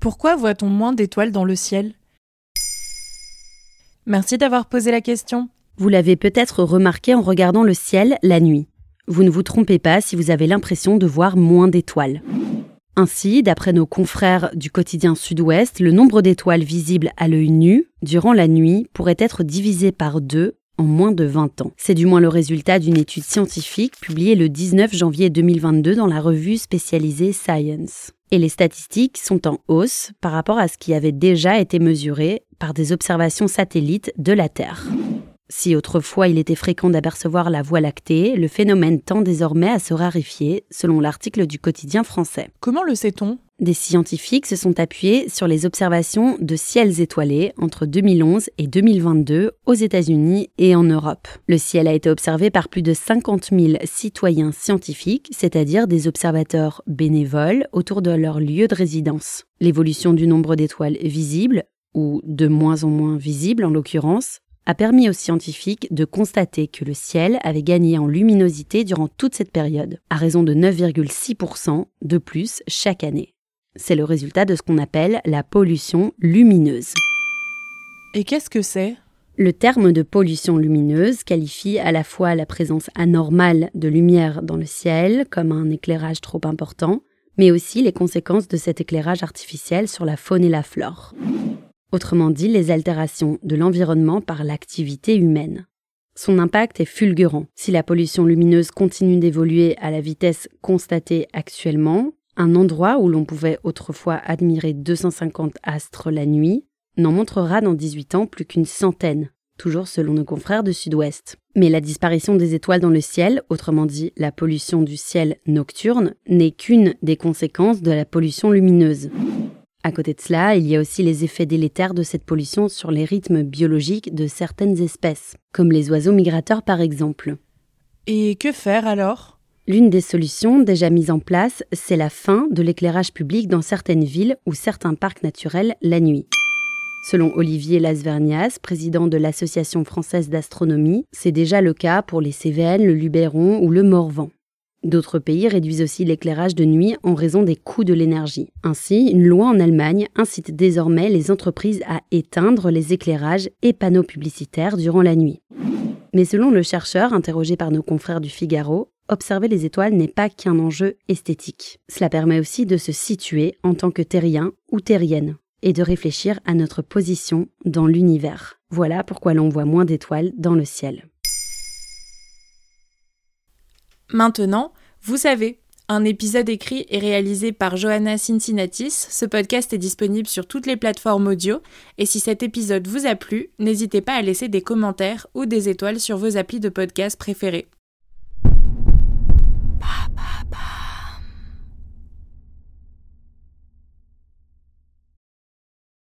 Pourquoi voit-on moins d'étoiles dans le ciel? Merci d'avoir posé la question. Vous l'avez peut-être remarqué en regardant le ciel la nuit. Vous ne vous trompez pas si vous avez l'impression de voir moins d'étoiles. Ainsi, d'après nos confrères du quotidien Sud-Ouest, le nombre d'étoiles visibles à l'œil nu durant la nuit pourrait être divisé par deux en moins de 20 ans. C'est du moins le résultat d'une étude scientifique publiée le 19 janvier 2022 dans la revue spécialisée Science. Et les statistiques sont en hausse par rapport à ce qui avait déjà été mesuré par des observations satellites de la Terre. Si autrefois il était fréquent d'apercevoir la Voie lactée, le phénomène tend désormais à se raréfier, selon l'article du quotidien français. Comment le sait-on? Des scientifiques se sont appuyés sur les observations de ciels étoilés entre 2011 et 2022 aux États-Unis et en Europe. Le ciel a été observé par plus de 50 000 citoyens scientifiques, c'est-à-dire des observateurs bénévoles autour de leur lieu de résidence. L'évolution du nombre d'étoiles visibles ou de moins en moins visibles en l'occurrence, a permis aux scientifiques de constater que le ciel avait gagné en luminosité durant toute cette période, à raison de 9,6% de plus chaque année. C'est le résultat de ce qu'on appelle la pollution lumineuse. Et qu'est-ce que c'est? Le terme de pollution lumineuse qualifie à la fois la présence anormale de lumière dans le ciel, comme un éclairage trop important, mais aussi les conséquences de cet éclairage artificiel sur la faune et la flore autrement dit les altérations de l'environnement par l'activité humaine. Son impact est fulgurant. Si la pollution lumineuse continue d'évoluer à la vitesse constatée actuellement, un endroit où l'on pouvait autrefois admirer 250 astres la nuit n'en montrera dans 18 ans plus qu'une centaine, toujours selon nos confrères de Sud-Ouest. Mais la disparition des étoiles dans le ciel, autrement dit la pollution du ciel nocturne, n'est qu'une des conséquences de la pollution lumineuse. À côté de cela, il y a aussi les effets délétères de cette pollution sur les rythmes biologiques de certaines espèces, comme les oiseaux migrateurs par exemple. Et que faire alors? L'une des solutions déjà mises en place, c'est la fin de l'éclairage public dans certaines villes ou certains parcs naturels la nuit. Selon Olivier Lasvernias, président de l'Association française d'astronomie, c'est déjà le cas pour les Cévennes, le Luberon ou le Morvan. D'autres pays réduisent aussi l'éclairage de nuit en raison des coûts de l'énergie. Ainsi, une loi en Allemagne incite désormais les entreprises à éteindre les éclairages et panneaux publicitaires durant la nuit. Mais selon le chercheur interrogé par nos confrères du Figaro, observer les étoiles n'est pas qu'un enjeu esthétique. Cela permet aussi de se situer en tant que terrien ou terrienne et de réfléchir à notre position dans l'univers. Voilà pourquoi l'on voit moins d'étoiles dans le ciel. Maintenant, vous savez, un épisode écrit et réalisé par Johanna Cincinnatis. Ce podcast est disponible sur toutes les plateformes audio. Et si cet épisode vous a plu, n'hésitez pas à laisser des commentaires ou des étoiles sur vos applis de podcast préférés. Papa.